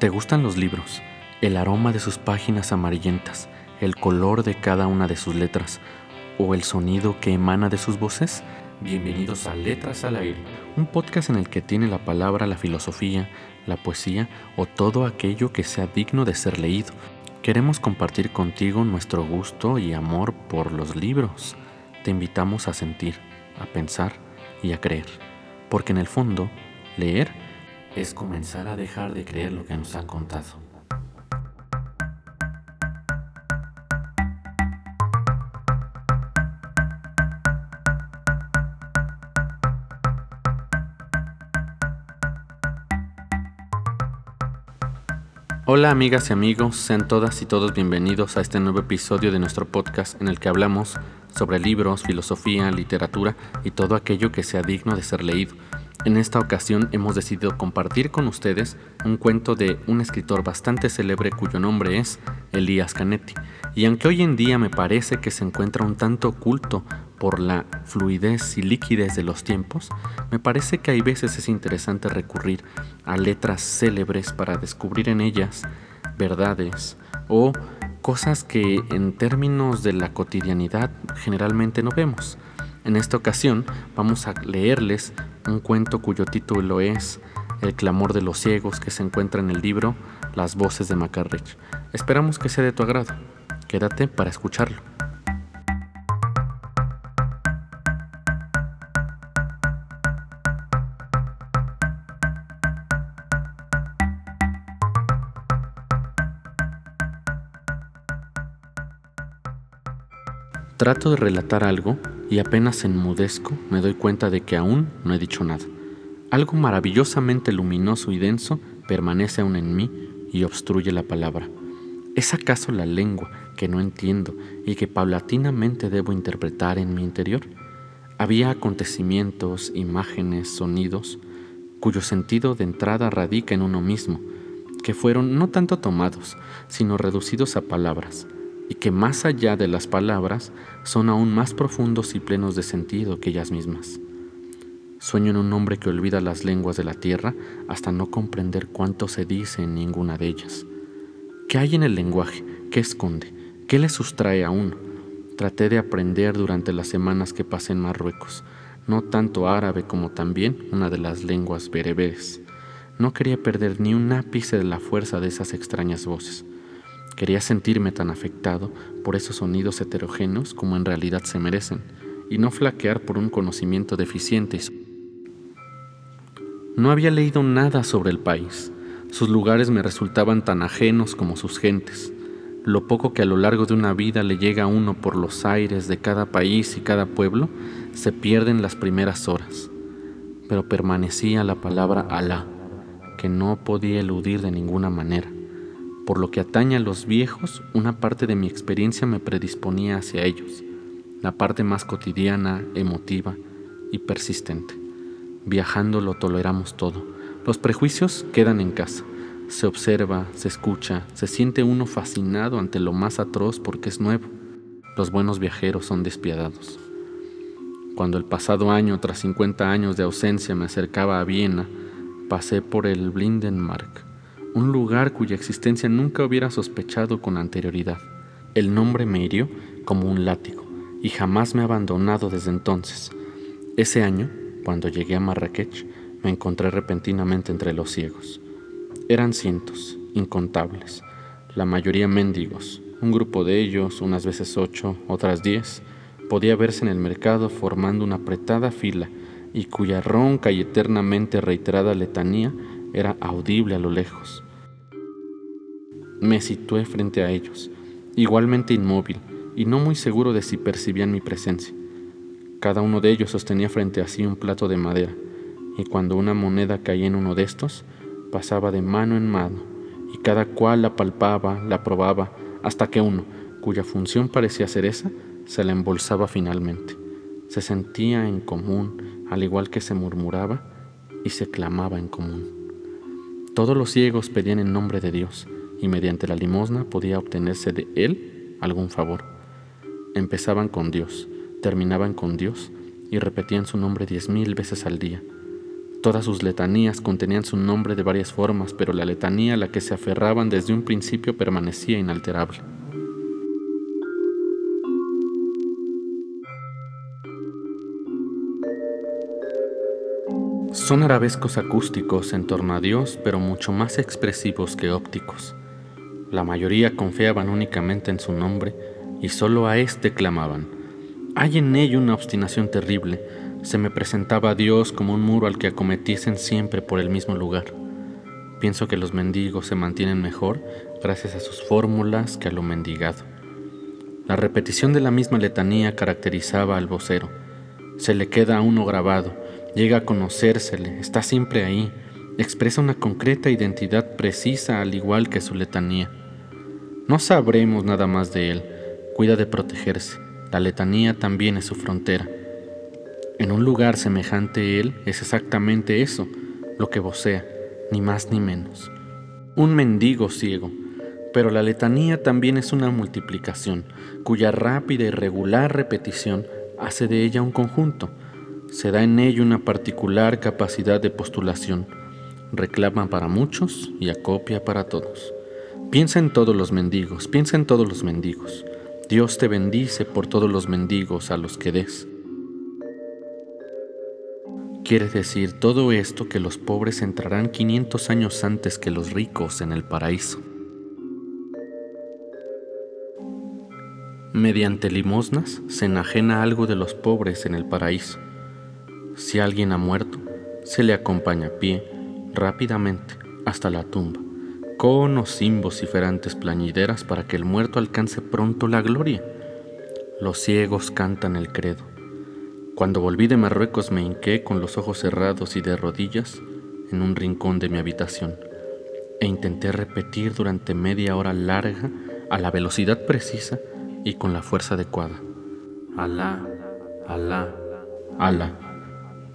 ¿Te gustan los libros? El aroma de sus páginas amarillentas, el color de cada una de sus letras o el sonido que emana de sus voces? Bienvenidos a Letras al Aire, un podcast en el que tiene la palabra la filosofía, la poesía o todo aquello que sea digno de ser leído. Queremos compartir contigo nuestro gusto y amor por los libros. Te invitamos a sentir, a pensar y a creer, porque en el fondo, leer es comenzar a dejar de creer lo que nos han contado. Hola amigas y amigos, sean todas y todos bienvenidos a este nuevo episodio de nuestro podcast en el que hablamos sobre libros, filosofía, literatura y todo aquello que sea digno de ser leído. En esta ocasión hemos decidido compartir con ustedes un cuento de un escritor bastante célebre cuyo nombre es Elías Canetti. Y aunque hoy en día me parece que se encuentra un tanto oculto por la fluidez y liquidez de los tiempos, me parece que hay veces es interesante recurrir a letras célebres para descubrir en ellas verdades o cosas que en términos de la cotidianidad generalmente no vemos. En esta ocasión vamos a leerles un cuento cuyo título es El clamor de los ciegos que se encuentra en el libro Las voces de Macarrich. Esperamos que sea de tu agrado. Quédate para escucharlo. Trato de relatar algo y apenas enmudezco me doy cuenta de que aún no he dicho nada. Algo maravillosamente luminoso y denso permanece aún en mí y obstruye la palabra. ¿Es acaso la lengua que no entiendo y que paulatinamente debo interpretar en mi interior? Había acontecimientos, imágenes, sonidos, cuyo sentido de entrada radica en uno mismo, que fueron no tanto tomados, sino reducidos a palabras y que más allá de las palabras son aún más profundos y plenos de sentido que ellas mismas. Sueño en un hombre que olvida las lenguas de la tierra hasta no comprender cuánto se dice en ninguna de ellas. ¿Qué hay en el lenguaje? ¿Qué esconde? ¿Qué le sustrae a uno? Traté de aprender durante las semanas que pasé en Marruecos, no tanto árabe como también una de las lenguas bereberes. No quería perder ni un ápice de la fuerza de esas extrañas voces. Quería sentirme tan afectado por esos sonidos heterogéneos como en realidad se merecen, y no flaquear por un conocimiento deficiente. No había leído nada sobre el país. Sus lugares me resultaban tan ajenos como sus gentes. Lo poco que a lo largo de una vida le llega a uno por los aires de cada país y cada pueblo se pierde en las primeras horas. Pero permanecía la palabra Alá, que no podía eludir de ninguna manera. Por lo que atañe a los viejos, una parte de mi experiencia me predisponía hacia ellos, la parte más cotidiana, emotiva y persistente. Viajando lo toleramos todo. Los prejuicios quedan en casa. Se observa, se escucha, se siente uno fascinado ante lo más atroz porque es nuevo. Los buenos viajeros son despiadados. Cuando el pasado año, tras 50 años de ausencia, me acercaba a Viena, pasé por el Blindenmark, un lugar cuya existencia nunca hubiera sospechado con anterioridad. El nombre me hirió como un látigo y jamás me ha abandonado desde entonces. Ese año, cuando llegué a Marrakech, me encontré repentinamente entre los ciegos. Eran cientos, incontables, la mayoría mendigos. Un grupo de ellos, unas veces ocho, otras diez, podía verse en el mercado formando una apretada fila y cuya ronca y eternamente reiterada letanía era audible a lo lejos. Me situé frente a ellos, igualmente inmóvil y no muy seguro de si percibían mi presencia. Cada uno de ellos sostenía frente a sí un plato de madera, y cuando una moneda caía en uno de estos, pasaba de mano en mano, y cada cual la palpaba, la probaba, hasta que uno, cuya función parecía ser esa, se la embolsaba finalmente. Se sentía en común, al igual que se murmuraba y se clamaba en común. Todos los ciegos pedían en nombre de Dios y mediante la limosna podía obtenerse de Él algún favor. Empezaban con Dios, terminaban con Dios y repetían su nombre diez mil veces al día. Todas sus letanías contenían su nombre de varias formas, pero la letanía a la que se aferraban desde un principio permanecía inalterable. Son arabescos acústicos en torno a Dios, pero mucho más expresivos que ópticos. La mayoría confiaban únicamente en su nombre y solo a éste clamaban. Hay en ello una obstinación terrible, se me presentaba a Dios como un muro al que acometiesen siempre por el mismo lugar. Pienso que los mendigos se mantienen mejor gracias a sus fórmulas que a lo mendigado. La repetición de la misma letanía caracterizaba al vocero. Se le queda a uno grabado, llega a conocérsele, está siempre ahí, expresa una concreta identidad precisa al igual que su letanía. No sabremos nada más de él, cuida de protegerse, la letanía también es su frontera. En un lugar semejante él es exactamente eso, lo que vocea, ni más ni menos. Un mendigo ciego, pero la letanía también es una multiplicación, cuya rápida y regular repetición hace de ella un conjunto. Se da en ello una particular capacidad de postulación. Reclama para muchos y acopia para todos. Piensa en todos los mendigos, piensa en todos los mendigos. Dios te bendice por todos los mendigos a los que des. Quiere decir todo esto que los pobres entrarán 500 años antes que los ricos en el paraíso. Mediante limosnas se enajena algo de los pobres en el paraíso. Si alguien ha muerto, se le acompaña a pie, rápidamente, hasta la tumba, con o sin vociferantes plañideras para que el muerto alcance pronto la gloria. Los ciegos cantan el credo. Cuando volví de Marruecos me hinqué con los ojos cerrados y de rodillas en un rincón de mi habitación e intenté repetir durante media hora larga a la velocidad precisa y con la fuerza adecuada. Alá, Alá, Alá.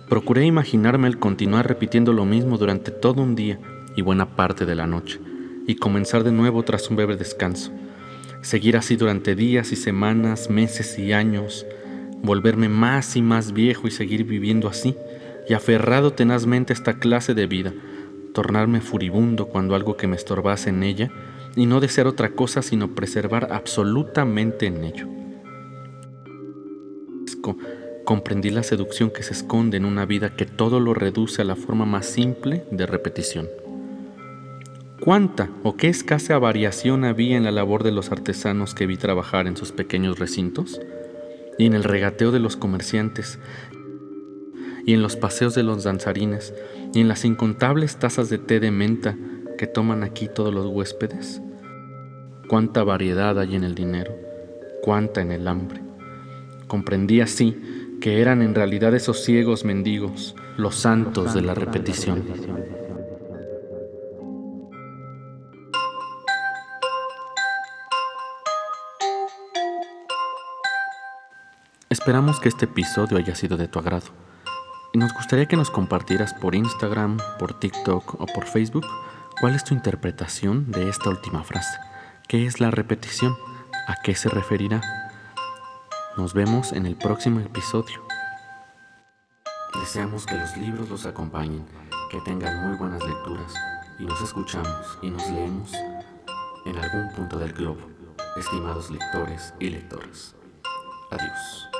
Procuré imaginarme el continuar repitiendo lo mismo durante todo un día y buena parte de la noche, y comenzar de nuevo tras un breve descanso. Seguir así durante días y semanas, meses y años, volverme más y más viejo y seguir viviendo así, y aferrado tenazmente a esta clase de vida, tornarme furibundo cuando algo que me estorbase en ella, y no desear otra cosa sino preservar absolutamente en ello. Comprendí la seducción que se esconde en una vida que todo lo reduce a la forma más simple de repetición. ¿Cuánta o qué escasa variación había en la labor de los artesanos que vi trabajar en sus pequeños recintos? y en el regateo de los comerciantes, y en los paseos de los danzarines, y en las incontables tazas de té de menta que toman aquí todos los huéspedes. Cuánta variedad hay en el dinero, cuánta en el hambre. Comprendí así que eran en realidad esos ciegos mendigos, los santos de la repetición. Esperamos que este episodio haya sido de tu agrado y nos gustaría que nos compartieras por Instagram, por TikTok o por Facebook cuál es tu interpretación de esta última frase. ¿Qué es la repetición? ¿A qué se referirá? Nos vemos en el próximo episodio. Deseamos que los libros los acompañen, que tengan muy buenas lecturas y nos escuchamos y nos leemos en algún punto del globo, estimados lectores y lectoras. Adiós.